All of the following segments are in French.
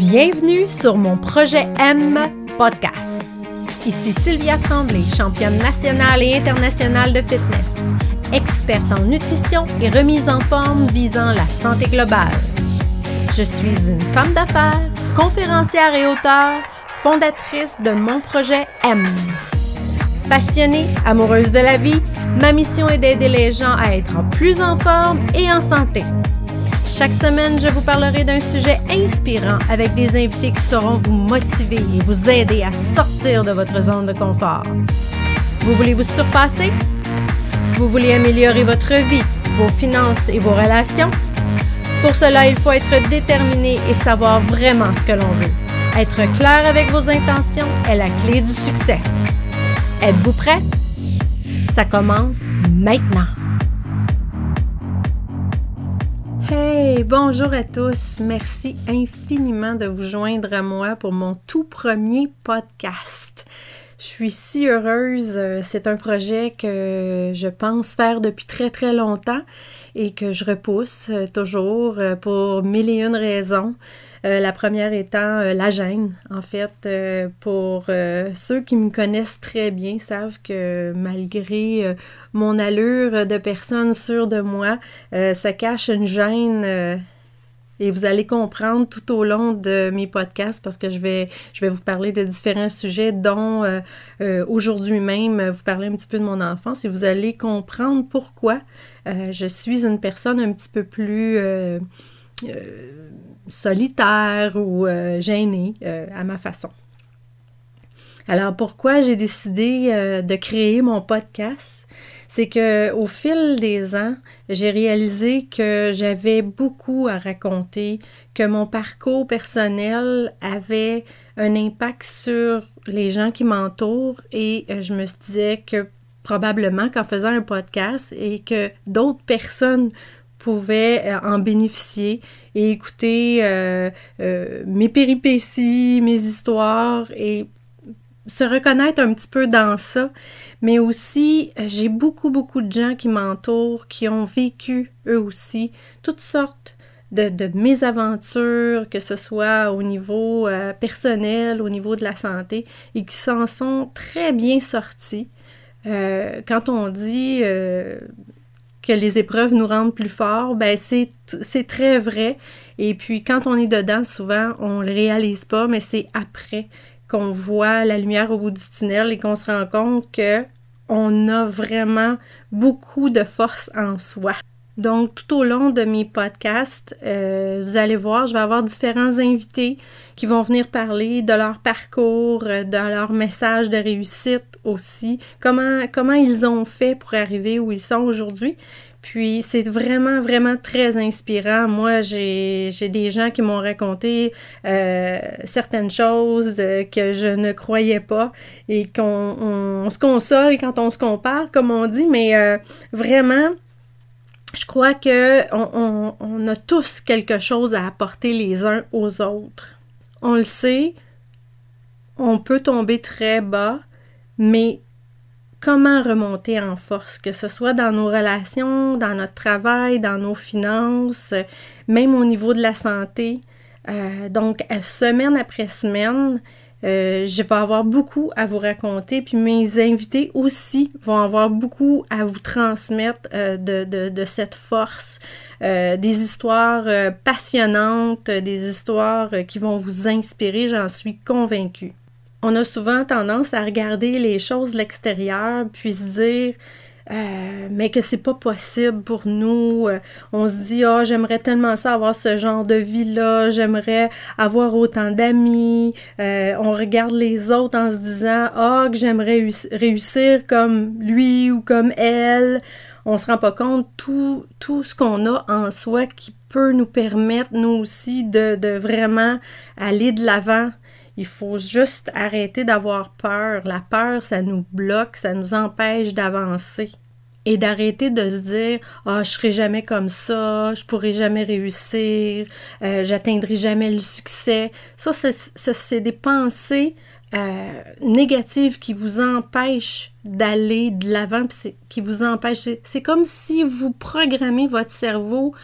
Bienvenue sur mon projet M podcast. Ici Sylvia Tremblay, championne nationale et internationale de fitness, experte en nutrition et remise en forme visant la santé globale. Je suis une femme d'affaires, conférencière et auteure, fondatrice de mon projet M. Passionnée, amoureuse de la vie, ma mission est d'aider les gens à être plus en forme et en santé. Chaque semaine, je vous parlerai d'un sujet inspirant avec des invités qui sauront vous motiver et vous aider à sortir de votre zone de confort. Vous voulez vous surpasser? Vous voulez améliorer votre vie, vos finances et vos relations? Pour cela, il faut être déterminé et savoir vraiment ce que l'on veut. Être clair avec vos intentions est la clé du succès. Êtes-vous prêt? Ça commence maintenant. Hey, bonjour à tous. Merci infiniment de vous joindre à moi pour mon tout premier podcast. Je suis si heureuse. C'est un projet que je pense faire depuis très très longtemps et que je repousse toujours pour mille et une raisons. Euh, la première étant euh, la gêne, en fait. Euh, pour ceux qui me connaissent très bien savent que malgré mon allure de personne sûre de moi, ça cache une gêne et vous allez comprendre tout au long de mes podcasts parce que je vais, je vais vous parler de différents sujets, dont aujourd'hui même vous parler un petit peu de mon enfance et vous allez comprendre pourquoi je suis une personne un petit peu plus solitaire ou euh, gênée euh, à ma façon. Alors pourquoi j'ai décidé euh, de créer mon podcast? C'est que au fil des ans, j'ai réalisé que j'avais beaucoup à raconter, que mon parcours personnel avait un impact sur les gens qui m'entourent et je me disais que probablement qu'en faisant un podcast et que d'autres personnes pouvaient euh, en bénéficier et écouter euh, euh, mes péripéties, mes histoires et se reconnaître un petit peu dans ça. Mais aussi, j'ai beaucoup, beaucoup de gens qui m'entourent, qui ont vécu eux aussi toutes sortes de, de mésaventures, que ce soit au niveau personnel, au niveau de la santé, et qui s'en sont très bien sortis. quand on dit que les épreuves nous rendent plus forts, ben c'est, très vrai. Et puis quand on est dedans, souvent, on le réalise pas, mais c'est après qu'on voit la lumière au bout du tunnel et qu'on se rend compte que on a vraiment beaucoup de force en soi. Donc, tout au long de mes podcasts, euh, vous allez voir, je vais avoir différents invités qui vont venir parler de leur parcours, euh, de leur message de réussite aussi, comment, ils ont fait pour arriver où ils sont aujourd'hui. Puis c'est vraiment, vraiment très inspirant. Moi, j'ai des gens qui m'ont raconté euh, certaines choses que je ne croyais pas et qu'on se console quand on se compare, comme on dit, mais vraiment, je crois que on, a tous quelque chose à apporter les uns aux autres. On le sait, on peut tomber très bas, mais comment remonter en force, que ce soit dans nos relations, dans notre travail, dans nos finances, même au niveau de la santé. Euh, donc, semaine après semaine, euh, je vais avoir beaucoup à vous raconter, puis mes invités aussi vont avoir beaucoup à vous transmettre euh, de, cette force, euh, des histoires passionnantes, des histoires qui vont vous inspirer, j'en suis convaincue. On a souvent tendance à regarder les choses de l'extérieur, puis se dire euh, mais que c'est pas possible pour nous. Euh, on se dit, ah, j'aimerais tellement ça avoir ce genre de vie-là, j'aimerais avoir autant d'amis. Euh, on regarde les autres en se disant, ah, que j'aimerais réussir comme lui ou comme elle. On se rend pas compte tout, tout ce qu'on a en soi qui peut nous permettre, nous aussi, de, de vraiment aller de l'avant. Il faut juste arrêter d'avoir peur. La peur, ça nous bloque, ça nous empêche d'avancer. Et d'arrêter de se dire ah oh, je serai jamais comme ça je pourrai jamais réussir euh, j'atteindrai jamais le succès ça c'est des pensées euh, négatives qui vous empêchent d'aller de l'avant qui vous empêchent c'est comme si vous programmez votre cerveau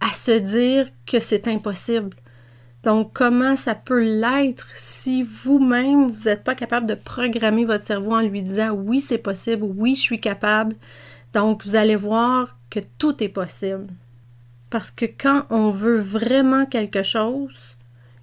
à se dire que c'est impossible Donc, comment ça peut l'être si vous-même, vous n'êtes pas capable de programmer votre cerveau en lui disant oui, c'est possible, oui, je suis capable. Donc, vous allez voir que tout est possible. Parce que quand on veut vraiment quelque chose,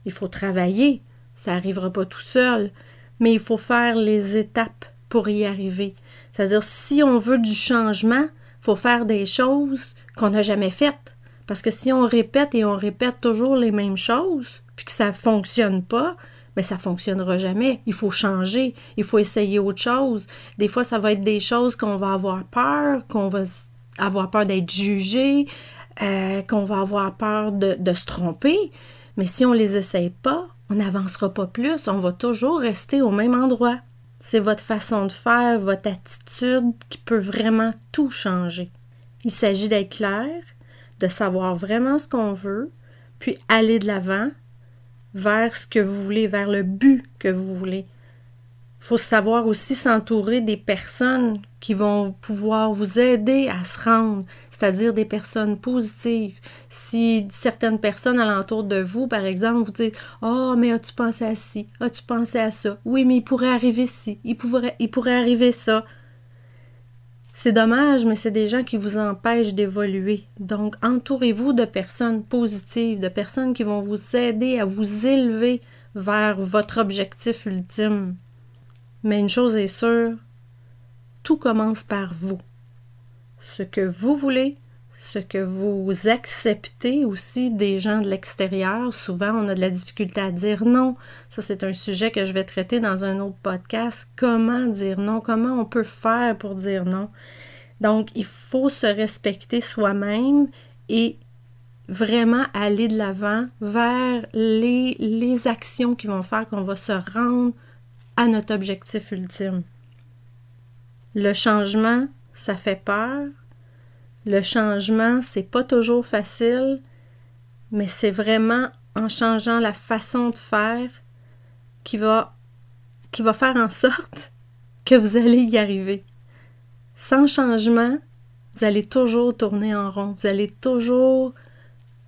il faut travailler. Ça n'arrivera pas tout seul, mais il faut faire les étapes pour y arriver. C'est-à-dire, si on veut du changement, il faut faire des choses qu'on n'a jamais faites. Parce que si on répète et on répète toujours les mêmes choses, puis que ça ne fonctionne pas, mais ça ne fonctionnera jamais. Il faut changer, il faut essayer autre chose. Des fois, ça va être des choses qu'on va avoir peur, qu'on va avoir peur d'être jugé, euh, qu'on va avoir peur de, de, se tromper. Mais si on ne les essaye pas, on n'avancera pas plus, on va toujours rester au même endroit. C'est votre façon de faire, votre attitude qui peut vraiment tout changer. Il s'agit d'être clair, de savoir vraiment ce qu'on veut, puis aller de l'avant vers ce que vous voulez, vers le but que vous voulez. Il faut savoir aussi s'entourer des personnes qui vont pouvoir vous aider à se rendre, c'est-à-dire des personnes positives. Si certaines personnes alentour de vous, par exemple, vous disent Oh, mais as-tu pensé à ci? As-tu pensé à ça? Oui, mais il pourrait arriver ci, il pourrait, il pourrait arriver ça. C'est dommage, mais c'est des gens qui vous empêchent d'évoluer. Donc, entourez-vous de personnes positives, de personnes qui vont vous aider à vous élever vers votre objectif ultime. Mais une chose est sûre, tout commence par vous. Ce que vous voulez, ce que vous acceptez aussi des gens de l'extérieur. Souvent, on a de la difficulté à dire non. Ça, c'est un sujet que je vais traiter dans un autre podcast. Comment dire non? Comment on peut faire pour dire non? Donc, il faut se respecter soi-même et vraiment aller de l'avant vers les, les actions qui vont faire qu'on va se rendre à notre objectif ultime. Le changement, ça fait peur, le changement, c'est pas toujours facile, mais c'est vraiment en changeant la façon de faire qui va, qui va faire en sorte que vous allez y arriver. Sans changement, vous allez toujours tourner en rond, vous allez toujours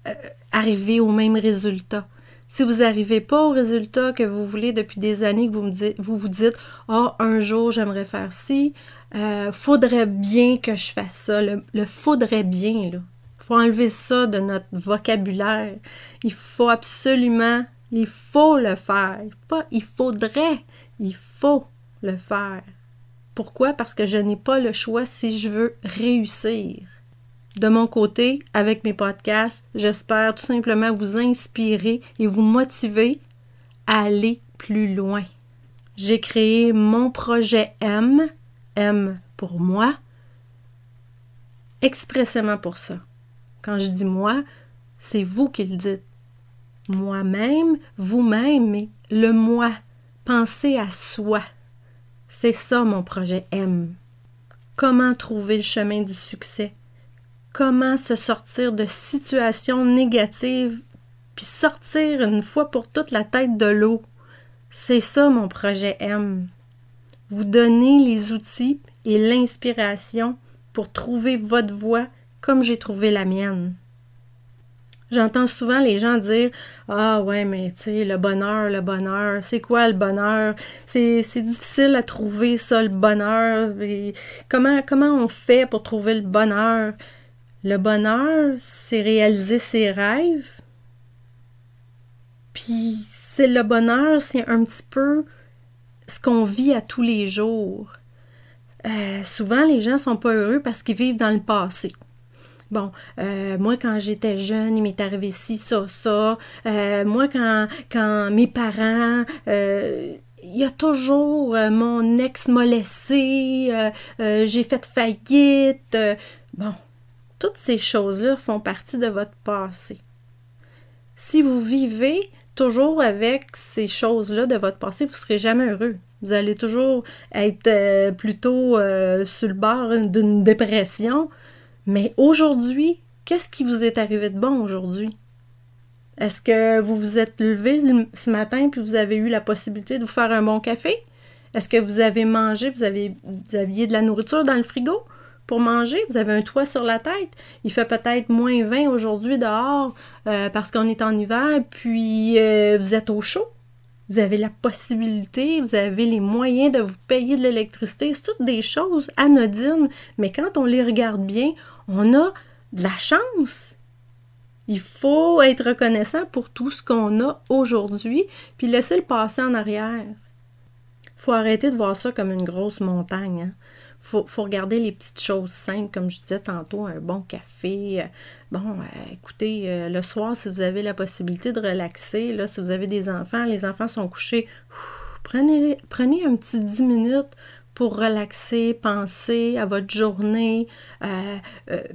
euh, arriver au même résultat. Si vous n'arrivez pas au résultat que vous voulez depuis des années, que vous, me dites, vous vous dites Oh, un jour j'aimerais faire ci, euh, faudrait bien que je fasse ça. Le, faudrait bien, là. Il faut enlever ça de notre vocabulaire. Il faut absolument, il faut le faire. Pas il faudrait, il faut le faire. Pourquoi? Parce que je n'ai pas le choix si je veux réussir. De mon côté, avec mes podcasts, j'espère tout simplement vous inspirer et vous motiver à aller plus loin. J'ai créé mon projet M, M pour moi, expressément pour ça. Quand je dis moi, c'est vous qui le dites. Moi-même, vous-même, mais le moi. Pensez à soi. C'est ça mon projet M. Comment trouver le chemin du succès? comment se sortir de situations négatives, puis sortir une fois pour toutes la tête de l'eau? C'est ça mon projet M. Vous donner les outils et l'inspiration pour trouver votre voie comme j'ai trouvé la mienne. J'entends souvent les gens dire Ah ouais, mais tu sais, le bonheur, le bonheur, c'est quoi le bonheur? C'est difficile à trouver ça, le bonheur. comment, comment on fait pour trouver le bonheur? Le bonheur, c'est réaliser ses rêves. Puis c'est le bonheur, c'est un petit peu ce qu'on vit à tous les jours. Euh, souvent, les gens sont pas heureux parce qu'ils vivent dans le passé. Bon, euh, moi, quand j'étais jeune, il m'est arrivé ci, ça, ça. Euh, moi, quand, quand mes parents, il y a toujours mon ex m'a laissé, j'ai fait faillite. bon, toutes ces choses-là font partie de votre passé. Si vous vivez toujours avec ces choses-là de votre passé, vous ne serez jamais heureux. Vous allez toujours être euh, plutôt euh, sur le bord d'une dépression. Mais aujourd'hui, qu'est-ce qui vous est arrivé de bon aujourd'hui? Est-ce que vous vous êtes levé ce matin puis vous avez eu la possibilité de vous faire un bon café? Est-ce que vous avez mangé, vous, avez, vous aviez de la nourriture dans le frigo? Pour manger, vous avez un toit sur la tête. Il fait peut-être moins 20 aujourd'hui dehors euh, parce qu'on est en hiver, puis euh, vous êtes au chaud. Vous avez la possibilité, vous avez les moyens de vous payer de l'électricité. C'est toutes des choses anodines, mais quand on les regarde bien, on a de la chance. Il faut être reconnaissant pour tout ce qu'on a aujourd'hui, puis laisser le passé en arrière. Il faut arrêter de voir ça comme une grosse montagne. Hein faut, faut regarder les petites choses simples, comme je disais tantôt, un bon café. Euh, bon, euh, écoutez, euh, le soir, si vous avez la possibilité de relaxer, là, si vous avez des enfants, les enfants sont couchés, prenez, prenez un petit 10 minutes pour relaxer, penser à votre journée,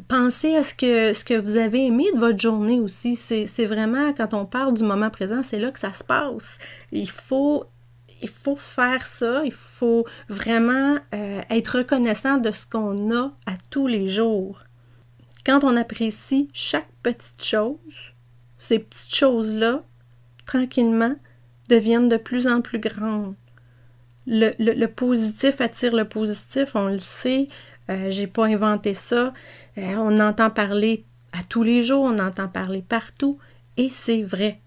penser à ce que, ce que vous avez aimé de votre journée aussi. C'est vraiment, quand on parle du moment présent, c'est là que ça se passe. Il faut il faut faire ça, il faut vraiment euh, être reconnaissant de ce qu'on a à tous les jours. Quand on apprécie chaque petite chose, ces petites choses-là, tranquillement, deviennent de plus en plus grandes. Le, positif attire le positif, on le sait, euh, j'ai pas inventé ça, euh, on entend parler à tous les jours, on entend parler partout, et c'est vrai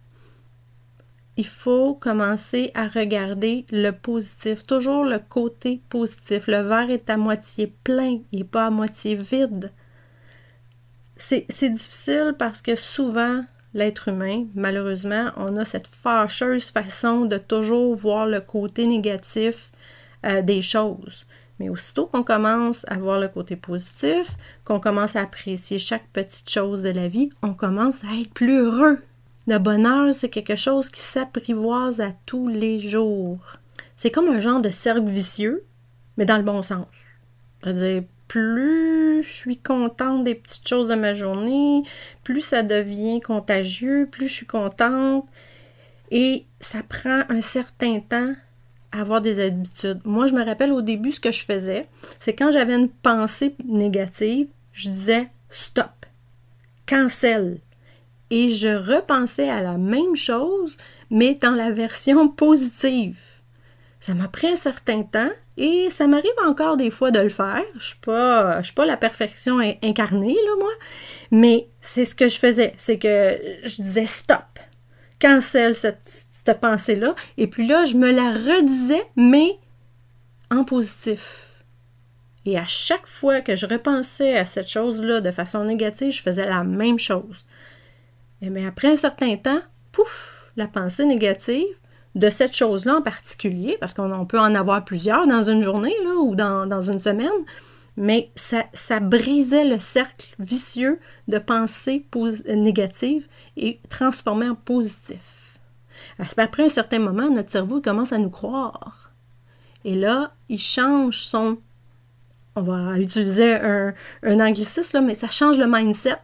il faut commencer à regarder le positif, toujours le côté positif. Le verre est à moitié plein, n'est pas à moitié vide. C'est difficile parce que souvent, l'être humain, malheureusement, on a cette fâcheuse façon de toujours voir le côté négatif euh, des choses. Mais aussitôt qu'on commence à voir le côté positif, qu'on commence à apprécier chaque petite chose de la vie, on commence à être plus heureux. Le bonheur, c'est quelque chose qui s'apprivoise à tous les jours. C'est comme un genre de cercle vicieux, mais dans le bon sens. Je veux dire, plus je suis contente des petites choses de ma journée, plus ça devient contagieux, plus je suis contente. Et ça prend un certain temps à avoir des habitudes. Moi, je me rappelle au début, ce que je faisais, c'est quand j'avais une pensée négative, je disais stop, cancel et je repensais à la même chose, mais dans la version positive. Ça m'a pris un certain temps et ça m'arrive encore des fois de le faire. Je ne suis, pas, la perfection incarnée, là, moi. Mais c'est ce que je faisais. C'est que je disais stop. Cancel cette pensée-là. Et puis là, je me la redisais, mais en positif. Et à chaque fois que je repensais à cette chose-là de façon négative, je faisais la même chose. Mais après un certain temps, pouf, la pensée négative de cette chose-là en particulier, parce qu'on peut en avoir plusieurs dans une journée là, ou dans, une semaine, mais ça, brisait le cercle vicieux de pensée négative et transformait en positif. Après un certain moment, notre cerveau commence à nous croire. Et là, il change son... On va utiliser un, anglicisme, mais ça change le mindset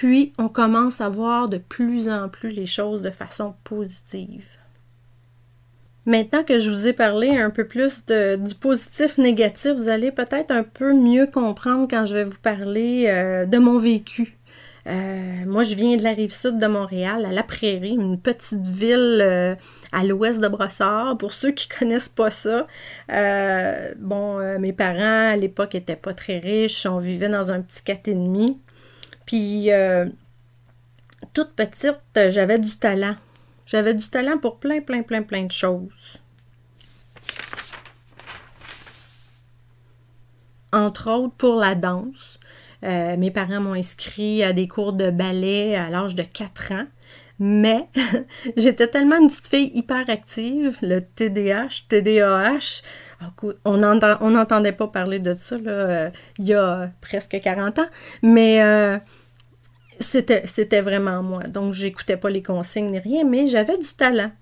puis, on commence à voir de plus en plus les choses de façon positive. Maintenant que je vous ai parlé un peu plus du positif-négatif, vous allez peut-être un peu mieux comprendre quand je vais vous parler euh, de mon vécu. Euh, moi, je viens de la rive sud de Montréal, à La Prairie, une petite ville euh, à l'ouest de Brossard. Pour ceux qui connaissent pas ça, bon, mes parents à l'époque étaient pas très riches, on vivait dans un petit 4,5. Puis, euh, toute petite, j'avais du talent. J'avais du talent pour plein, plein, plein, plein de choses. Entre autres, pour la danse. Euh, mes parents m'ont inscrit à des cours de ballet à l'âge de 4 ans. Mais j'étais tellement une petite fille hyper active, le TDAH, TDAH. On n'entendait pas parler de ça euh, il y a presque 40 ans. Mais c'était, vraiment moi. Donc, j'écoutais pas les consignes ni rien, mais j'avais du talent.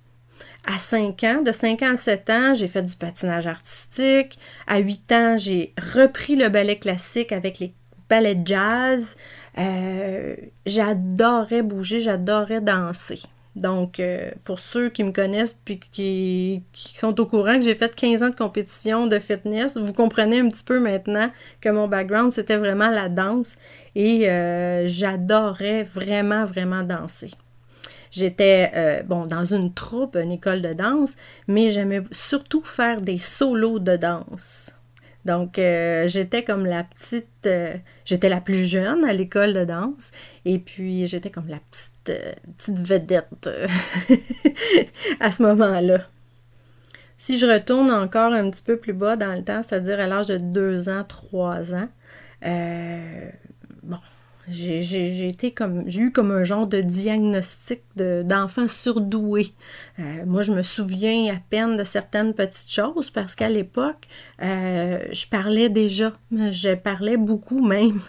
À 5 ans, de 5 ans à 7 ans, j'ai fait du patinage artistique. À 8 ans, j'ai repris le ballet classique avec les ballets de jazz. Euh, j'adorais bouger, j'adorais danser. Donc, euh, pour ceux qui me connaissent puis qui, sont au courant que j'ai fait 15 ans de compétition de fitness, vous comprenez un petit peu maintenant que mon background, c'était vraiment la danse et euh, j'adorais vraiment, vraiment danser. J'étais, euh, bon, dans une troupe, une école de danse, mais j'aimais surtout faire des solos de danse. Donc, euh, j'étais comme la petite, euh, j'étais la plus jeune à l'école de danse, et puis j'étais comme la petite, euh, petite vedette à ce moment-là. Si je retourne encore un petit peu plus bas dans le temps, c'est-à-dire à, l'âge de 2 ans, 3 ans, bon, j'ai été comme j'ai eu comme un genre de diagnostic d'enfant surdoué. Euh, moi, je me souviens à peine de certaines petites choses parce qu'à l'époque, euh, je parlais déjà. Je parlais beaucoup même.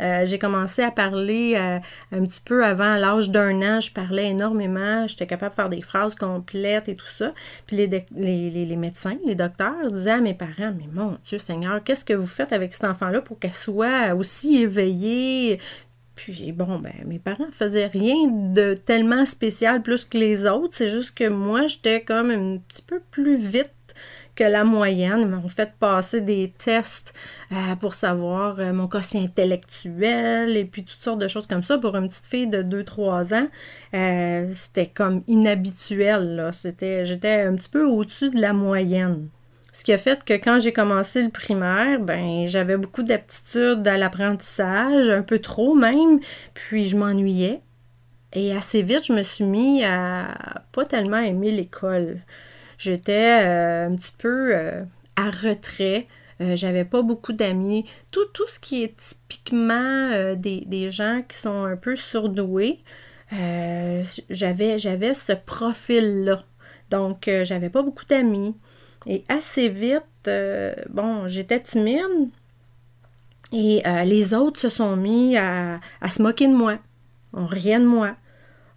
Euh, j'ai commencé à parler un petit peu avant l'âge d'un an. Je parlais énormément. J'étais capable de faire des phrases complètes et tout ça. Puis les, les, les médecins, les docteurs disaient à mes parents, mais mon Dieu Seigneur, qu'est-ce que vous faites avec cet enfant-là pour qu'elle soit aussi éveillée puis bon, ben mes parents faisaient rien de tellement spécial plus que les autres. C'est juste que moi, j'étais comme un petit peu plus vite que la moyenne. Ils m'ont fait passer des tests euh, pour savoir euh, mon quotient intellectuel et puis toutes sortes de choses comme ça. Pour une petite fille de 2-3 ans, euh, c'était comme inhabituel. J'étais un petit peu au-dessus de la moyenne. Ce qui a fait que quand j'ai commencé le primaire, ben j'avais beaucoup d'aptitudes à l'apprentissage, un peu trop même, puis je m'ennuyais. Et assez vite, je me suis mis à pas tellement aimer l'école. J'étais euh, un petit peu euh, à retrait. Euh, j'avais pas beaucoup d'amis. Tout, tout ce qui est typiquement des, gens qui sont un peu surdoués, j'avais, j'avais ce profil-là. Donc, j'avais pas beaucoup d'amis. Et assez vite, euh, bon, j'étais timide et euh, les autres se sont mis à, se moquer de moi. On riait de moi.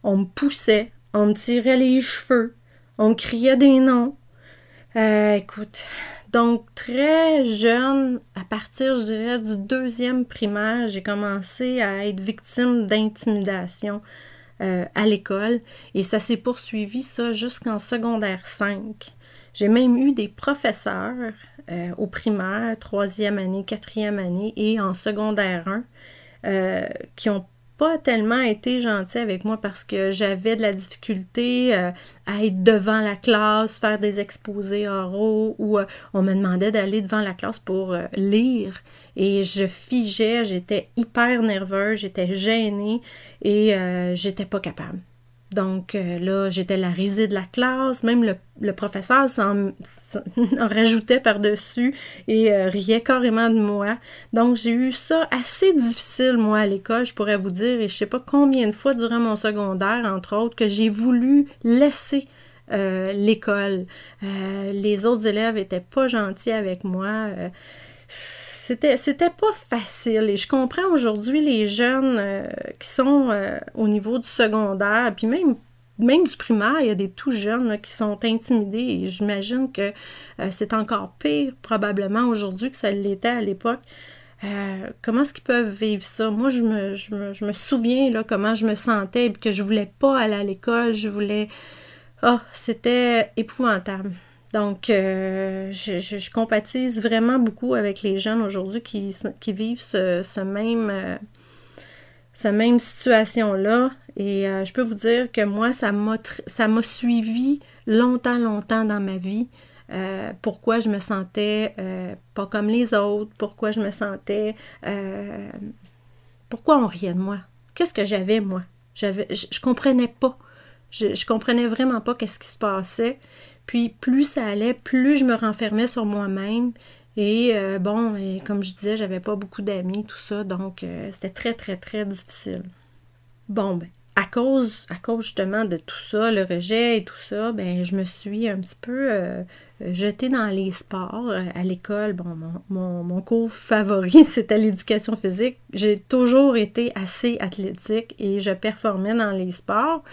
On me poussait. On me tirait les cheveux. On me criait des noms. Euh, écoute, donc très jeune, à partir, je dirais, du deuxième primaire, j'ai commencé à être victime d'intimidation à l'école et ça s'est poursuivi ça jusqu'en secondaire 5. J'ai même eu des professeurs euh, au primaire, troisième année, quatrième année et en secondaire 1 euh, qui ont pas tellement été gentils avec moi parce que j'avais de la difficulté euh, à être devant la classe, faire des exposés oraux ou on me demandait d'aller devant la classe pour lire et je figeais, j'étais hyper nerveuse, j'étais gênée et j'étais pas capable. Donc euh, là, j'étais la risée de la classe. Même le, professeur s'en, rajoutait par-dessus et euh, riait carrément de moi. Donc j'ai eu ça assez difficile, moi, à l'école, je pourrais vous dire. Et je sais pas combien de fois durant mon secondaire, entre autres, que j'ai voulu laisser euh, l'école. les autres élèves étaient pas gentils avec moi c'était, c'était pas facile. Et je comprends aujourd'hui les jeunes euh, qui sont euh, au niveau du secondaire, puis même, même du primaire, il y a des tout jeunes qui sont intimidés. Et j'imagine que euh, c'est encore pire probablement aujourd'hui que ça l'était à l'époque. comment est-ce qu'ils peuvent vivre ça? Moi, je me, je me, souviens là, comment je me sentais, que je voulais pas aller à l'école, je voulais... Ah, c'était épouvantable. Donc, euh, je, compatise vraiment beaucoup avec les jeunes aujourd'hui qui, vivent ce, même, euh, même situation-là. Et euh, je peux vous dire que moi, ça m'a suivi longtemps, longtemps dans ma vie. pourquoi je me sentais pas comme les autres, pourquoi je me sentais... pourquoi on riait de moi? Qu'est-ce que j'avais, moi? Je, je comprenais pas. Je, je comprenais vraiment pas qu'est-ce qui se passait. Puis plus ça allait, plus je me renfermais sur moi-même. Et euh, bon, comme je disais, j'avais pas beaucoup d'amis, tout ça, donc euh, c'était très, très, très difficile. Bon, ben, à cause, à cause justement de tout ça, le rejet et tout ça, ben, je me suis un petit peu euh, jetée dans les sports. À l'école, bon, mon, mon cours favori, c'était l'éducation physique. J'ai toujours été assez athlétique et je performais dans les sports.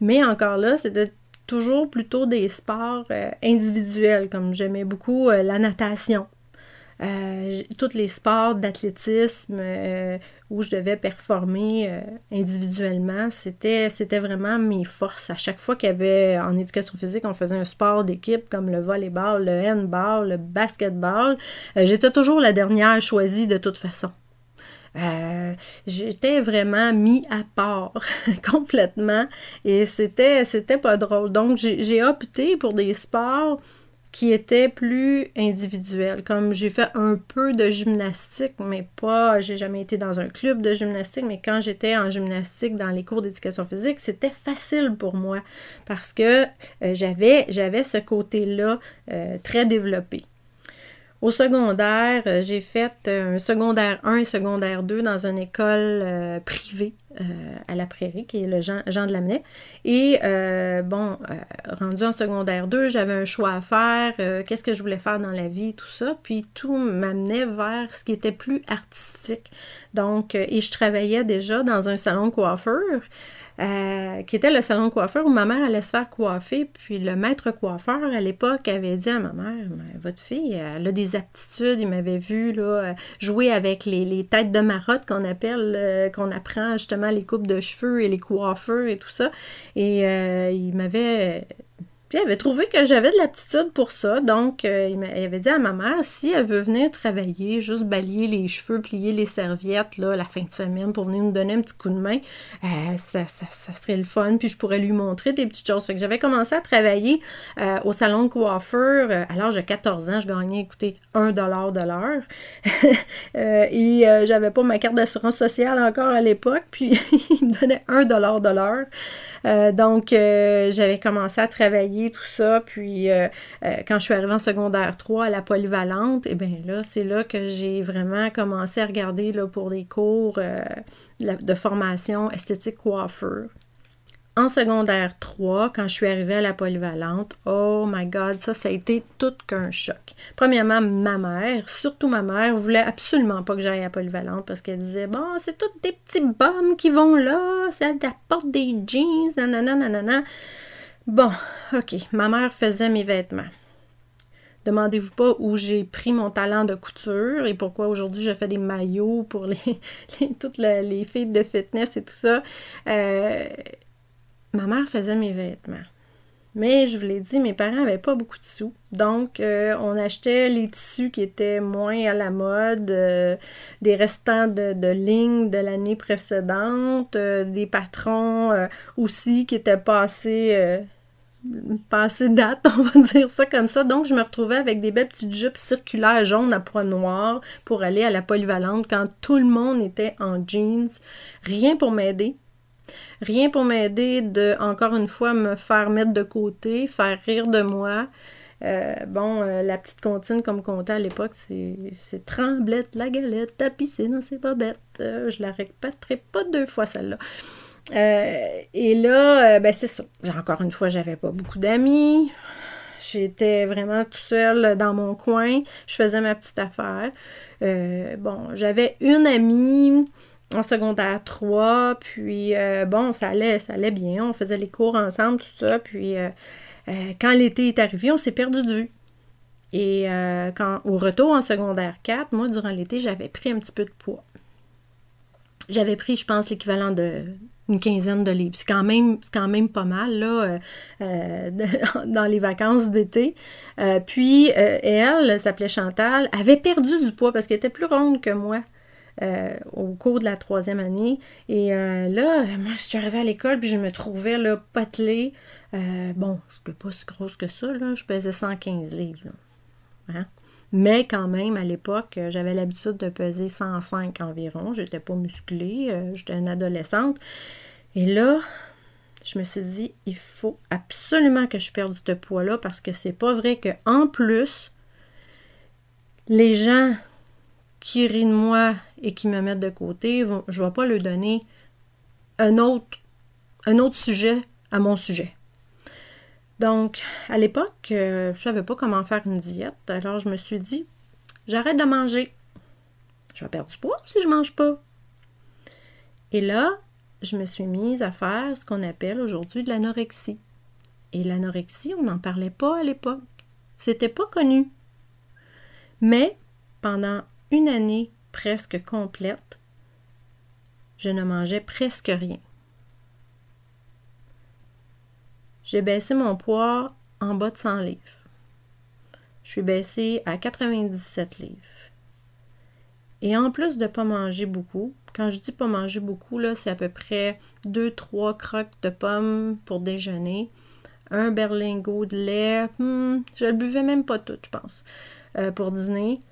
Mais encore là, c'était toujours plutôt des sports euh, individuels, comme j'aimais beaucoup euh, la natation. Euh, tous les sports d'athlétisme où je devais performer individuellement, c'était, c'était vraiment mes forces. À chaque fois qu'il y avait en éducation physique, on faisait un sport d'équipe comme le volleyball, le handball, le basketball, j'étais toujours la dernière choisie de toute façon. Euh, j'étais vraiment mis à part complètement et c'était, c'était pas drôle. Donc, j'ai opté pour des sports qui était plus individuel. Comme j'ai fait un peu de gymnastique, mais pas, j'ai jamais été dans un club de gymnastique, mais quand j'étais en gymnastique dans les cours d'éducation physique, c'était facile pour moi parce que euh, j'avais, j'avais ce côté-là euh, très développé. Au secondaire, euh, j'ai fait un secondaire 1 et secondaire 2 dans une école privée euh, à la prairie, qui est le Jean, de Lamennais. Et euh, bon, euh, rendu en secondaire 2, j'avais un choix à faire, qu'est-ce que je voulais faire dans la vie, tout ça. Puis tout m'amenait vers ce qui était plus artistique. Donc, et je travaillais déjà dans un salon coiffeur. Euh, qui était le salon coiffeur où ma mère allait se faire coiffer. Puis le maître coiffeur à l'époque avait dit à ma mère Votre fille, elle a des aptitudes. Il m'avait vu jouer avec les, têtes de marotte qu'on appelle, euh, qu'on apprend justement les coupes de cheveux et les coiffeurs et tout ça. Et euh, il m'avait puis il avait trouvé que j'avais de l'aptitude pour ça, donc euh, il, avait dit à ma mère si elle veut venir travailler, juste balayer les cheveux, plier les serviettes là, la fin de semaine pour venir nous donner un petit coup de main, euh, ça, serait le fun, puis je pourrais lui montrer des petites choses. Que j'avais commencé à travailler euh, au salon de coiffeur à l'âge de 14 ans, je gagnais, écoutez, 1 dollar de l'heure. et j'avais pas ma carte d'assurance sociale encore à l'époque, puis il me donnait 1 dollar de l'heure. Donc, j'avais commencé à travailler tout ça. Puis, euh, quand je suis arrivée en secondaire 3 à la polyvalente, et eh bien là, c'est là que j'ai vraiment commencé à regarder là, pour des cours de formation esthétique coiffure en secondaire 3, quand je suis arrivée à la polyvalente, oh my God, ça, ça a été tout qu'un choc. Premièrement, ma mère, surtout ma mère, voulait absolument pas que j'aille à la polyvalente parce qu'elle disait, bon, c'est tous des petits bums qui vont là, ça apporte des jeans, nanana, nanana. Bon, ok, ma mère faisait mes vêtements. Demandez-vous pas où j'ai pris mon talent de couture et pourquoi aujourd'hui je fais des maillots pour les, toutes les filles de fitness et tout ça. Euh, ma mère faisait mes vêtements. Mais je vous l'ai dit, mes parents n'avaient pas beaucoup de sous. Donc, euh, on achetait les tissus qui étaient moins à la mode, euh, des restants de, de lignes de l'année précédente, des patrons aussi qui étaient passés, passés date, on va dire ça comme ça. Donc, je me retrouvais avec des belles petites jupes circulaires jaunes à poids noirs pour aller à la polyvalente quand tout le monde était en jeans. Rien pour m'aider. Rien pour m'aider de, encore une fois, me faire mettre de côté, faire rire de moi. Euh, bon, euh, la petite comptine comme comptait à l'époque, c'est Tremblette, la galette, ta piscine, c'est pas bête. Je la répéterai pas deux fois celle-là. Et là, ben c'est ça. Encore une fois, j'avais pas beaucoup d'amis. J'étais vraiment tout seul dans mon coin. Je faisais ma petite affaire. bon, j'avais une amie en secondaire 3, puis euh, bon, ça allait, ça allait bien, on faisait les cours ensemble, tout ça, puis euh, euh, quand l'été est arrivé, on s'est perdu de vue. Et quand, au retour en secondaire 4, moi, durant l'été, j'avais pris un petit peu de poids. J'avais pris, je pense, l'équivalent de une quinzaine de livres. C'est quand même, quand même pas mal, là, dans les vacances d'été. puis, elle, s'appelait Chantal, avait perdu du poids parce qu'elle était plus ronde que moi. Euh, au cours de la troisième année. Et euh, là, moi, je suis arrivée à l'école, puis je me trouvais là, potelée. Euh, bon, je n'étais pas si grosse que ça, là. Je pesais 115 livres. Hein? Mais quand même, à l'époque, j'avais l'habitude de peser 105 environ. J'étais pas musclée, j'étais une adolescente. Et là, je me suis dit, il faut absolument que je perde ce poids-là parce que c'est pas vrai qu'en plus, les gens qui rient de moi et qui me mettent de côté, je ne vais pas leur donner un autre sujet à mon sujet. Donc, à l'époque, euh, je ne savais pas comment faire une diète, alors je me suis dit, j'arrête de manger. Je vais perdre du poids si je ne mange pas. Et là, je me suis mise à faire ce qu'on appelle aujourd'hui de l'anorexie. Et l'anorexie, on n'en parlait pas à l'époque. C'était pas connu. Mais pendant une année presque complète, je ne mangeais presque rien. J'ai baissé mon poids en bas de 100 livres. Je suis baissée à 97 livres. Et en plus de ne pas manger beaucoup, quand je dis pas manger beaucoup, là, c'est à peu près 2-3 croques de pommes pour déjeuner, un berlingot de lait. Hmm, je le buvais même pas tout, je pense, euh, pour dîner.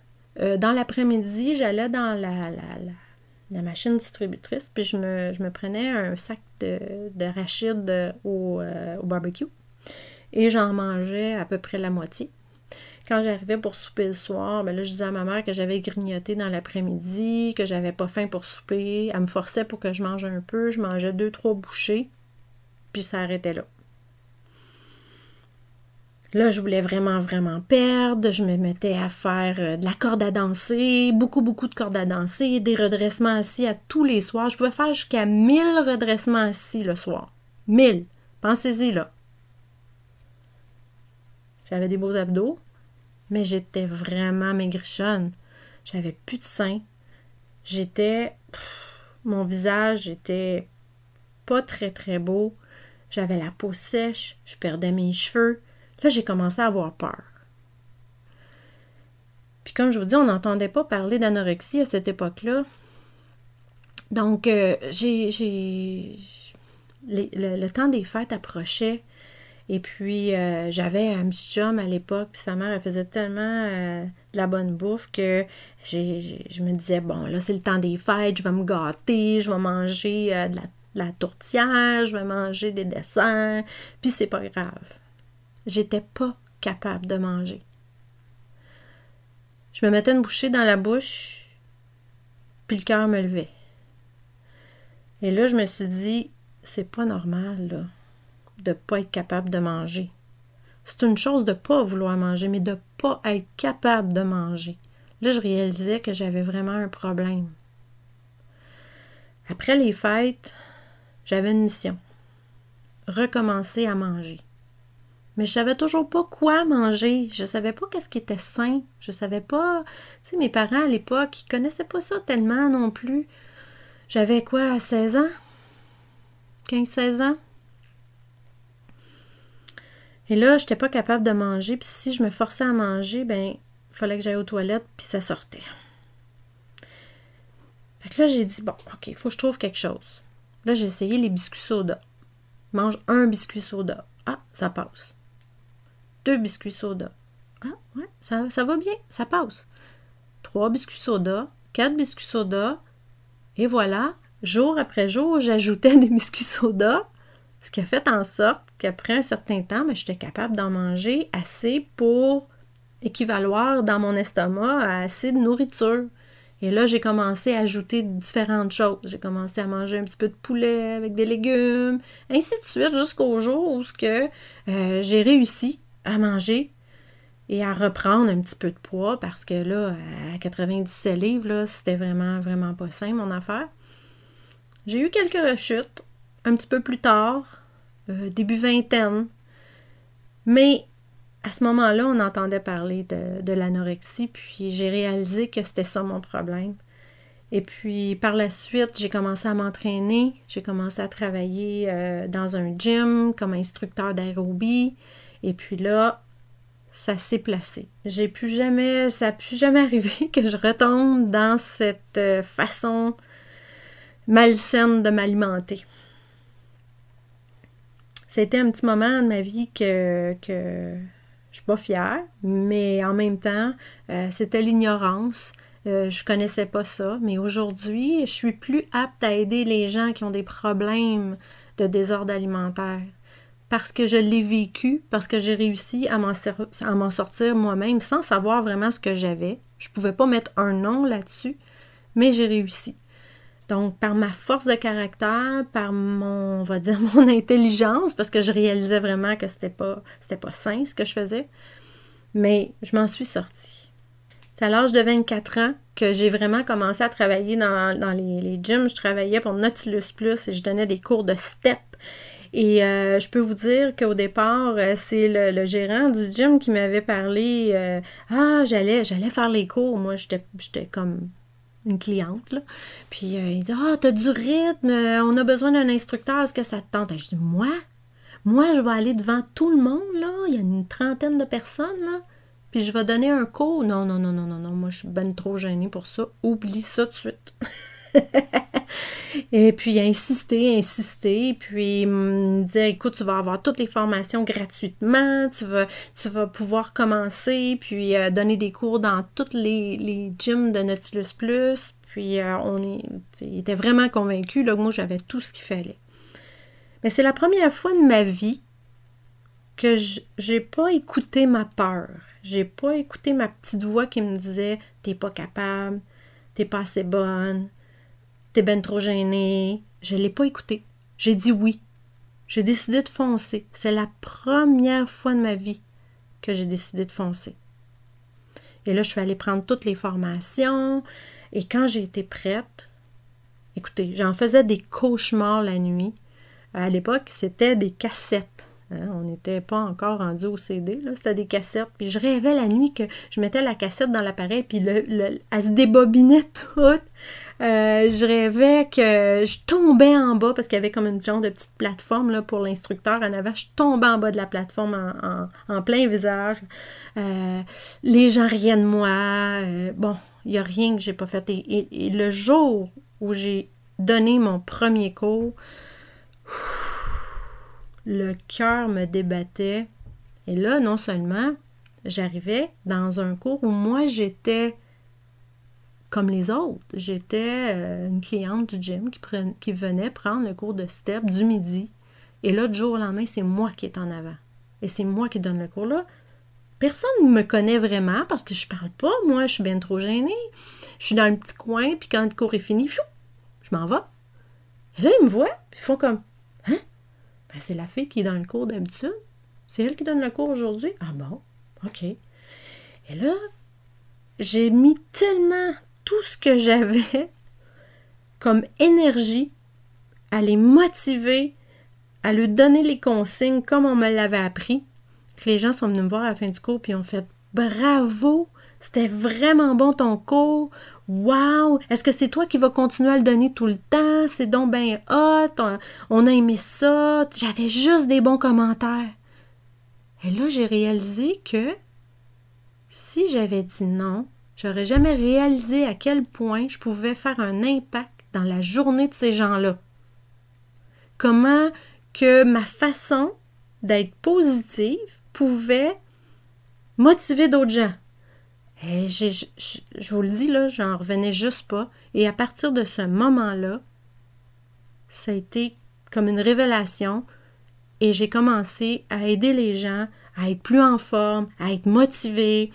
Euh, dans l'après-midi, j'allais dans la, la, machine distributrice, puis je me, prenais un sac de, de au, au barbecue et j'en mangeais à peu près la moitié. Quand j'arrivais pour souper le soir, ben là, je disais à ma mère que j'avais grignoté dans l'après-midi, que j'avais pas faim pour souper. Elle me forçait pour que je mange un peu. Je mangeais deux, trois bouchées, puis ça arrêtait là. Là, je voulais vraiment, vraiment perdre. Je me mettais à faire euh, de la corde à danser, beaucoup, beaucoup de cordes à danser, des redressements assis à tous les soirs. Je pouvais faire jusqu'à 1000 redressements assis le soir. 1000. Pensez-y, là. J'avais des beaux abdos, mais j'étais vraiment maigrichonne. J'avais plus de seins. J'étais. Mon visage était pas très très beau. J'avais la peau sèche, je perdais mes cheveux. Là, j'ai commencé à avoir peur. Puis comme je vous dis, on n'entendait pas parler d'anorexie à cette époque-là. Donc, euh, j'ai. le, temps des fêtes approchait. Et puis, euh, j'avais un petit chum à l'époque, puis sa mère, faisait tellement euh, de la bonne bouffe que je me disais, bon, là, c'est le temps des fêtes, je vais me gâter, je vais manger de, la, tourtière, je vais manger des desserts, puis c'est pas grave. J'étais pas capable de manger. Je me mettais une bouchée dans la bouche, puis le cœur me levait. Et là, je me suis dit, c'est pas normal, là de pas être capable de manger. C'est une chose de pas vouloir manger, mais de pas être capable de manger. Là, je réalisais que j'avais vraiment un problème. Après les fêtes, j'avais une mission. Recommencer à manger. Mais je savais toujours pas quoi manger. Je savais pas qu'est-ce qui était sain. Je savais pas. Tu sais, mes parents à l'époque, ils connaissaient pas ça tellement non plus. J'avais quoi, 16 ans? 15-16 ans? Et là, je n'étais pas capable de manger. Puis si je me forçais à manger, ben, il fallait que j'aille aux toilettes, puis ça sortait. Fait là, j'ai dit, bon, OK, il faut que je trouve quelque chose. Là, j'ai essayé les biscuits soda. Mange un biscuit soda. Ah, ça passe. Deux biscuits soda. Ah, ouais, ça, ça va bien, ça passe. Trois biscuits soda, quatre biscuits soda. Et voilà, jour après jour, j'ajoutais des biscuits soda ce qui a fait en sorte qu'après un certain temps, ben, j'étais capable d'en manger assez pour équivaloir dans mon estomac à assez de nourriture. Et là, j'ai commencé à ajouter différentes choses. J'ai commencé à manger un petit peu de poulet avec des légumes, ainsi de suite, jusqu'au jour où euh, j'ai réussi à manger et à reprendre un petit peu de poids parce que là, à 97 livres, c'était vraiment, vraiment pas simple, mon affaire. J'ai eu quelques rechutes un petit peu plus tard, euh, début vingtaine. Mais à ce moment-là, on entendait parler de, l'anorexie, puis j'ai réalisé que c'était ça mon problème. Et puis par la suite, j'ai commencé à m'entraîner, j'ai commencé à travailler euh, dans un gym comme instructeur d'aérobie. Et puis là, ça s'est placé. J'ai plus jamais, ça n'a plus jamais arrivé que je retombe dans cette euh, façon malsaine de m'alimenter. C'était un petit moment de ma vie que, que je suis pas fière, mais en même temps, euh, c'était l'ignorance. Euh, je connaissais pas ça, mais aujourd'hui, je suis plus apte à aider les gens qui ont des problèmes de désordre alimentaire. Parce que je l'ai vécu, parce que j'ai réussi à m'en sortir moi-même sans savoir vraiment ce que j'avais. Je pouvais pas mettre un nom là-dessus, mais j'ai réussi. Donc, par ma force de caractère, par mon, on va dire, mon intelligence, parce que je réalisais vraiment que c'était pas, pas sain ce que je faisais, mais je m'en suis sortie. C'est à l'âge de 24 ans que j'ai vraiment commencé à travailler dans, les, les, gyms. Je travaillais pour Nautilus Plus et je donnais des cours de step. Et euh, je peux vous dire qu'au départ, euh, c'est le, gérant du gym qui m'avait parlé euh, Ah, j'allais, j'allais faire les cours. Moi, j'étais comme une cliente. Là. Puis il dit Ah, t'as du rythme, on a besoin d'un instructeur, est-ce que ça te tente? je dis Moi? Moi, je vais aller devant tout le monde, là. Il y a une trentaine de personnes, là. Puis je vais donner un cours. Non, non, non, non, non, non. Moi, je suis ben trop gênée pour ça. Oublie ça de suite. et puis insister, insister, puis me dire écoute, tu vas avoir toutes les formations gratuitement, tu vas, tu vas pouvoir commencer, puis euh, donner des cours dans tous les, les gyms de Nautilus Plus. Puis euh, on était vraiment convaincu que moi j'avais tout ce qu'il fallait. Mais c'est la première fois de ma vie que j'ai pas écouté ma peur. J'ai pas écouté ma petite voix qui me disait T'es pas capable, t'es pas assez bonne, t'es ben trop gênée. Je l'ai pas écouté. J'ai dit oui. J'ai décidé de foncer. C'est la première fois de ma vie que j'ai décidé de foncer. Et là, je suis allée prendre toutes les formations. Et quand j'ai été prête, écoutez, j'en faisais des cauchemars la nuit. À l'époque, c'était des cassettes. Hein, on n'était pas encore rendu au CD, c'était des cassettes. Puis je rêvais la nuit que je mettais la cassette dans l'appareil, puis le, elle se débobinait toute. Euh, je rêvais que je tombais en bas parce qu'il y avait comme une genre de petite plateforme là, pour l'instructeur en avant. Je tombais en bas de la plateforme en, plein visage. Euh, les gens riaient de moi. Euh, bon, il n'y a rien que j'ai pas fait. Et, le jour où j'ai donné mon premier cours, le cœur me débattait. Et là, non seulement j'arrivais dans un cours où moi j'étais comme les autres. J'étais euh, une cliente du gym qui, venait prendre le cours de step du midi. Et là, du jour au lendemain, c'est moi qui est en avant. Et c'est moi qui donne le cours là. Personne ne me connaît vraiment parce que je parle pas. Moi, je suis bien trop gênée. Je suis dans le petit coin, puis quand le cours est fini, je m'en vais. Et là, ils me voient, puis ils font comme? Ben, c'est la fille qui est dans le cours d'habitude. C'est elle qui donne le cours aujourd'hui. Ah bon? OK. Et là, j'ai mis tellement tout ce que j'avais comme énergie à les motiver, à leur donner les consignes comme on me l'avait appris que les gens sont venus me voir à la fin du cours puis ont fait bravo, c'était vraiment bon ton cours. Wow! Est-ce que c'est toi qui vas continuer à le donner tout le temps? C'est donc bien hot. On, a aimé ça. J'avais juste des bons commentaires. Et là, j'ai réalisé que si j'avais dit non, j'aurais jamais réalisé à quel point je pouvais faire un impact dans la journée de ces gens-là. Comment que ma façon d'être positive pouvait motiver d'autres gens. Je, vous le dis, là, j'en revenais juste pas. Et à partir de ce moment-là, ça a été comme une révélation et j'ai commencé à aider les gens à être plus en forme, à être motivés,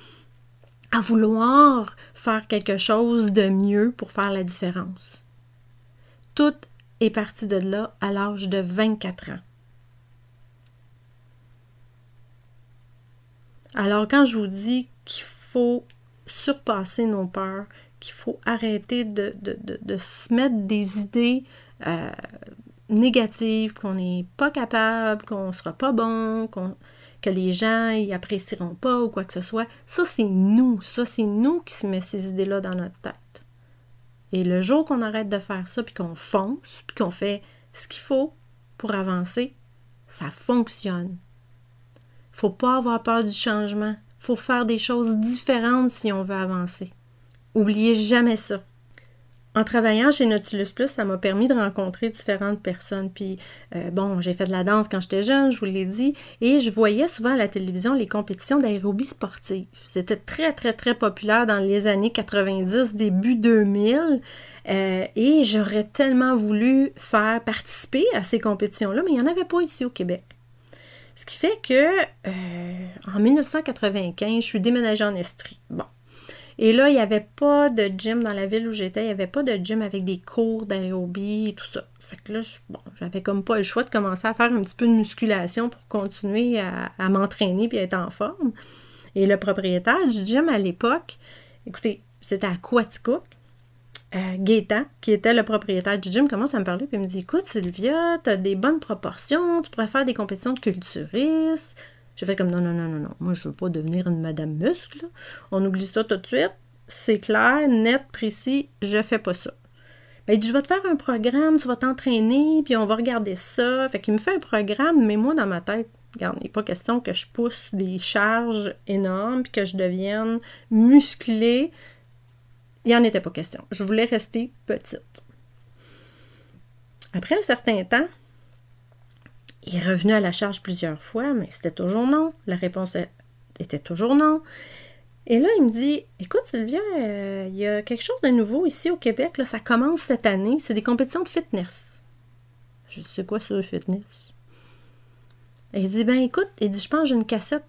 à vouloir faire quelque chose de mieux pour faire la différence. Tout est parti de là à l'âge de 24 ans. Alors quand je vous dis qu'il faut surpasser nos peurs, qu'il faut arrêter de, se mettre des idées euh, négatives, qu'on n'est pas capable, qu'on ne sera pas bon, que les gens y apprécieront pas ou quoi que ce soit, ça c'est nous, ça c'est nous qui se met ces idées-là dans notre tête. Et le jour qu'on arrête de faire ça, puis qu'on fonce, puis qu'on fait ce qu'il faut pour avancer, ça fonctionne faut pas avoir peur du changement. Faut faire des choses différentes si on veut avancer. Oubliez jamais ça. En travaillant chez Nautilus Plus, ça m'a permis de rencontrer différentes personnes. Puis, euh, bon, j'ai fait de la danse quand j'étais jeune, je vous l'ai dit, et je voyais souvent à la télévision les compétitions d'aérobie sportive. C'était très, très, très populaire dans les années 90, début 2000. Euh, et j'aurais tellement voulu faire participer à ces compétitions-là, mais il n'y en avait pas ici au Québec. Ce qui fait que euh, en 1995, je suis déménagée en Estrie. Bon. Et là, il n'y avait pas de gym dans la ville où j'étais. Il n'y avait pas de gym avec des cours d'aérobie et tout ça. Fait que là, bon, j'avais comme pas le choix de commencer à faire un petit peu de musculation pour continuer à, m'entraîner et être en forme. Et le propriétaire du gym à l'époque, écoutez, c'était à Quaticook euh, qui était le propriétaire du gym, commence à me parler, puis il me dit Écoute, Sylvia, tu as des bonnes proportions, tu pourrais faire des compétitions de culturistes. J'ai fait comme non, non, non, non, non. Moi, je veux pas devenir une Madame Muscle. On oublie ça tout de suite. C'est clair, net, précis, je fais pas ça. Ben, il dit Je vais te faire un programme, tu vas t'entraîner, puis on va regarder ça. Fait qu'il me fait un programme, mais moi, dans ma tête, Regarde, il n'est pas question que je pousse des charges énormes puis que je devienne musclée il n'y en était pas question. Je voulais rester petite. Après un certain temps, il est revenu à la charge plusieurs fois, mais c'était toujours non. La réponse était toujours non. Et là, il me dit Écoute, Sylvia, euh, il y a quelque chose de nouveau ici au Québec. Ça commence cette année. C'est des compétitions de fitness. Je dis C'est quoi ça, le fitness? Il dit Ben écoute, il dit Je pense que j'ai une cassette.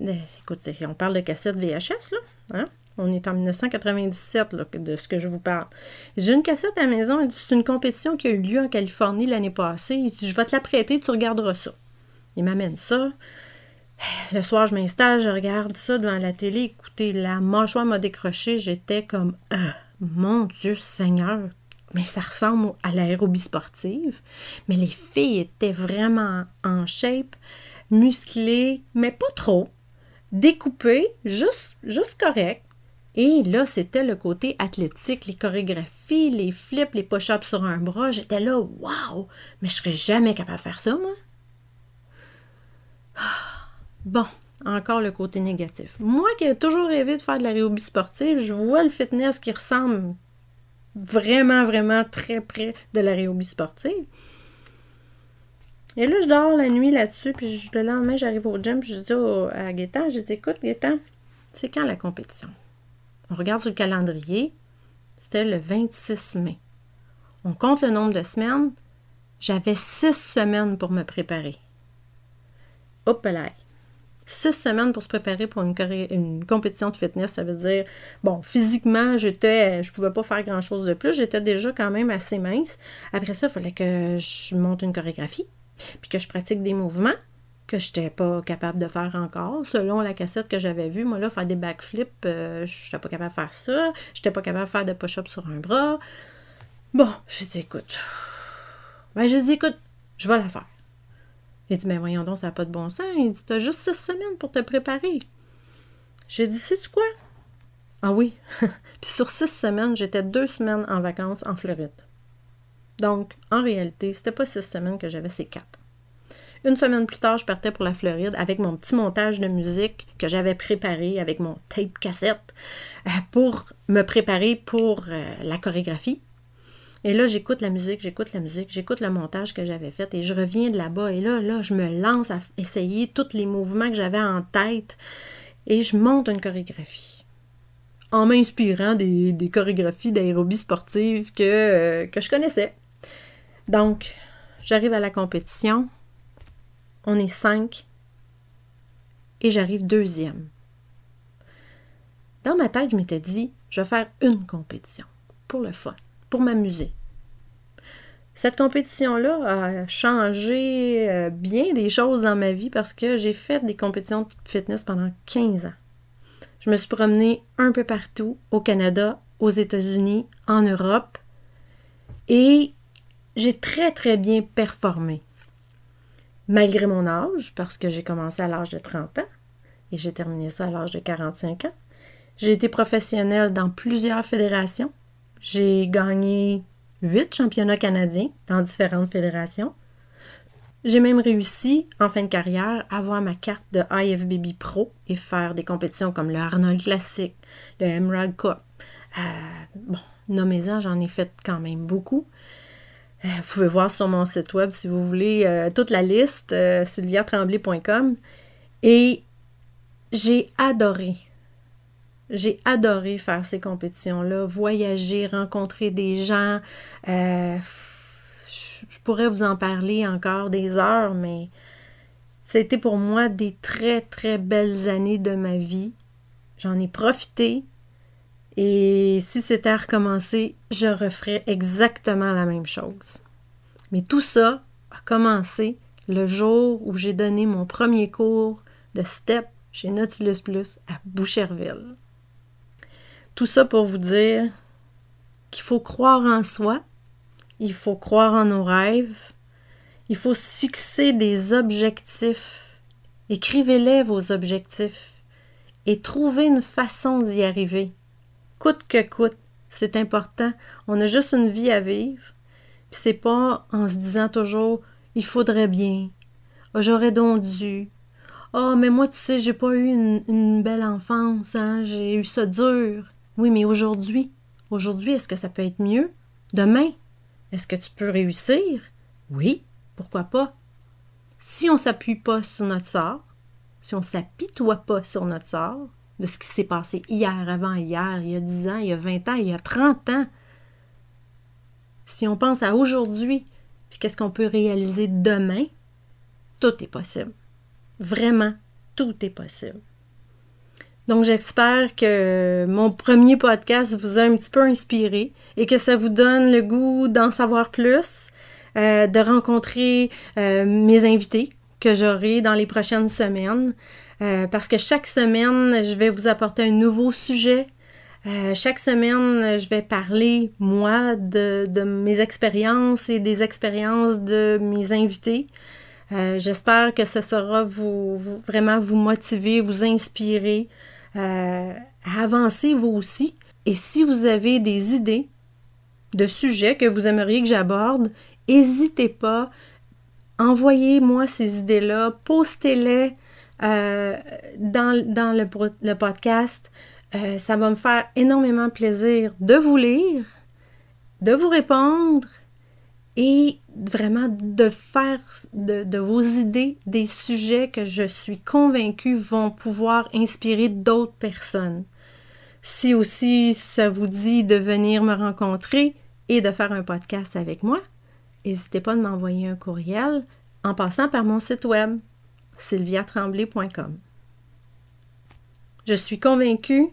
Euh, écoute, on parle de cassette VHS, là. Hein? On est en 1997 là, de ce que je vous parle. J'ai une cassette à la maison. C'est une compétition qui a eu lieu en Californie l'année passée. Il dit Je vais te la prêter, tu regarderas ça. Il m'amène ça. Le soir, je m'installe, je regarde ça devant la télé. Écoutez, la mâchoire m'a décroché. J'étais comme ah, Mon Dieu Seigneur, mais ça ressemble à l'aérobie sportive. Mais les filles étaient vraiment en shape, musclées, mais pas trop. Découpées, juste, juste correct. Et là, c'était le côté athlétique, les chorégraphies, les flips, les push-ups sur un bras. J'étais là, waouh! Mais je serais jamais capable de faire ça, moi. Bon, encore le côté négatif. Moi qui ai toujours rêvé de faire de la réhobie sportive, je vois le fitness qui ressemble vraiment, vraiment très près de la réhobie sportive. Et là, je dors la nuit là-dessus, puis le lendemain, j'arrive au gym, je dis à Gaétan, j'ai dit, écoute, Gaétan, c'est quand la compétition? On regarde sur le calendrier, c'était le 26 mai. On compte le nombre de semaines, j'avais six semaines pour me préparer. Hop là! Six semaines pour se préparer pour une, compétition de fitness, ça veut dire, bon, physiquement, j'étais, je pouvais pas faire grand-chose de plus, j'étais déjà quand même assez mince. Après ça, il fallait que je monte une chorégraphie, puis que je pratique des mouvements que je n'étais pas capable de faire encore. Selon la cassette que j'avais vue, moi, là, faire des backflips, euh, je n'étais pas capable de faire ça. Je n'étais pas capable de faire de push-up sur un bras. Bon, je dit, écoute. Ben, je dit, écoute, je vais la faire. Il dit, mais voyons donc, ça n'a pas de bon sens. Il dit, as juste six semaines pour te préparer. J'ai dit, sais-tu quoi? Ah oui. Puis sur six semaines, j'étais deux semaines en vacances en Floride. Donc, en réalité, c'était pas six semaines que j'avais, ces quatre. Une semaine plus tard, je partais pour la Floride avec mon petit montage de musique que j'avais préparé avec mon tape cassette euh, pour me préparer pour euh, la chorégraphie. Et là, j'écoute la musique, j'écoute la musique, j'écoute le montage que j'avais fait et je reviens de là-bas. Et là, là, je me lance à essayer tous les mouvements que j'avais en tête et je monte une chorégraphie. En m'inspirant des, chorégraphies d'aérobie sportive euh, que je connaissais. Donc, j'arrive à la compétition on est cinq et j'arrive deuxième. Dans ma tête, je m'étais dit, je vais faire une compétition pour le fun, pour m'amuser. Cette compétition-là a changé euh, bien des choses dans ma vie parce que j'ai fait des compétitions de fitness pendant 15 ans. Je me suis promenée un peu partout, au Canada, aux États-Unis, en Europe, et j'ai très très bien performé malgré mon âge, parce que j'ai commencé à l'âge de 30 ans et j'ai terminé ça à l'âge de 45 ans. J'ai été professionnelle dans plusieurs fédérations. J'ai gagné huit championnats canadiens dans différentes fédérations. J'ai même réussi, en fin de carrière, à avoir ma carte de IFBB Pro et faire des compétitions comme le Arnold Classic, le Emerald Cup. Euh, bon, nommez-en, j'en ai fait quand même beaucoup. Euh, vous pouvez voir sur mon site web si vous voulez euh, toute la liste, euh, sylviatremblay.com. Et j'ai adoré. J'ai adoré faire ces compétitions-là, voyager, rencontrer des gens. je pourrais vous en parler encore des heures, mais été pour moi des très, très belles années de ma vie. J'en ai profité. Et si c'était à recommencer, je referais exactement la même chose. Mais tout ça a commencé le jour où j'ai donné mon premier cours de STEP chez Nautilus Plus à Boucherville. Tout ça pour vous dire qu'il faut croire en soi, il faut croire en nos rêves, il faut se fixer des objectifs. Écrivez-les vos objectifs et trouvez une façon d'y arriver coûte que coûte. C'est important. On a juste une vie à vivre. Puis c'est pas en se disant toujours il faudrait bien. Oh, j'aurais donc dû. oh, mais moi, tu sais, j'ai pas eu une, belle enfance, hein? J'ai eu ça dur. Oui, mais aujourd'hui, aujourd'hui, est-ce que ça peut être mieux? Demain? Est-ce que tu peux réussir? Oui, pourquoi pas? Si on s'appuie pas sur notre sort, si on s'apitoie pas sur notre sort, de ce qui s'est passé hier, avant hier, il y a 10 ans, il y a 20 ans, il y a 30 ans, si on pense à aujourd'hui, puis qu'est-ce qu'on peut réaliser demain, tout est possible. Vraiment, tout est possible. Donc, j'espère que mon premier podcast vous a un petit peu inspiré et que ça vous donne le goût d'en savoir plus, euh, de rencontrer euh, mes invités que j'aurai dans les prochaines semaines. Euh, parce que chaque semaine, je vais vous apporter un nouveau sujet. chaque semaine, je vais parler, moi, de, mes expériences et des expériences de mes invités. J'espère que ce sera vraiment vous motiver, vous inspirer, euh, avancer vous aussi. Et si vous avez des idées de sujets que vous aimeriez que j'aborde, n'hésitez pas, envoyez-moi ces idées-là, postez-les euh, dans, le, podcast. Euh, ça va me faire énormément plaisir de vous lire, de vous répondre et vraiment de faire de, vos idées des sujets que je suis convaincue vont pouvoir inspirer d'autres personnes. Si aussi ça vous dit de venir me rencontrer et de faire un podcast avec moi, n'hésitez pas à m'envoyer un courriel en passant par mon site web sylviatremblay.com. Je suis convaincue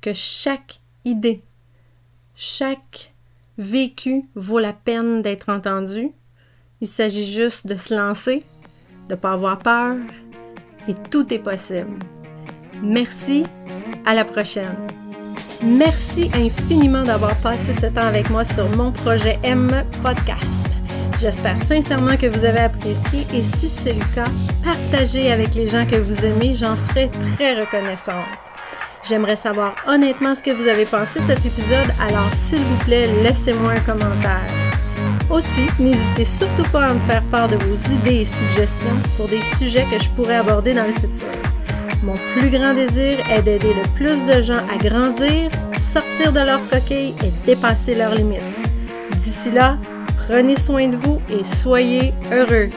que chaque idée, chaque vécu vaut la peine d'être entendu. Il s'agit juste de se lancer, de ne pas avoir peur, et tout est possible. Merci, à la prochaine. Merci infiniment d'avoir passé ce temps avec moi sur mon projet M Podcast. J'espère sincèrement que vous avez apprécié et si c'est le cas, partagez avec les gens que vous aimez, j'en serai très reconnaissante. J'aimerais savoir honnêtement ce que vous avez pensé de cet épisode, alors s'il vous plaît, laissez-moi un commentaire. Aussi, n'hésitez surtout pas à me faire part de vos idées et suggestions pour des sujets que je pourrais aborder dans le futur. Mon plus grand désir est d'aider le plus de gens à grandir, sortir de leur coquille et dépasser leurs limites. D'ici là, prenez soin de vous et soyez heureux.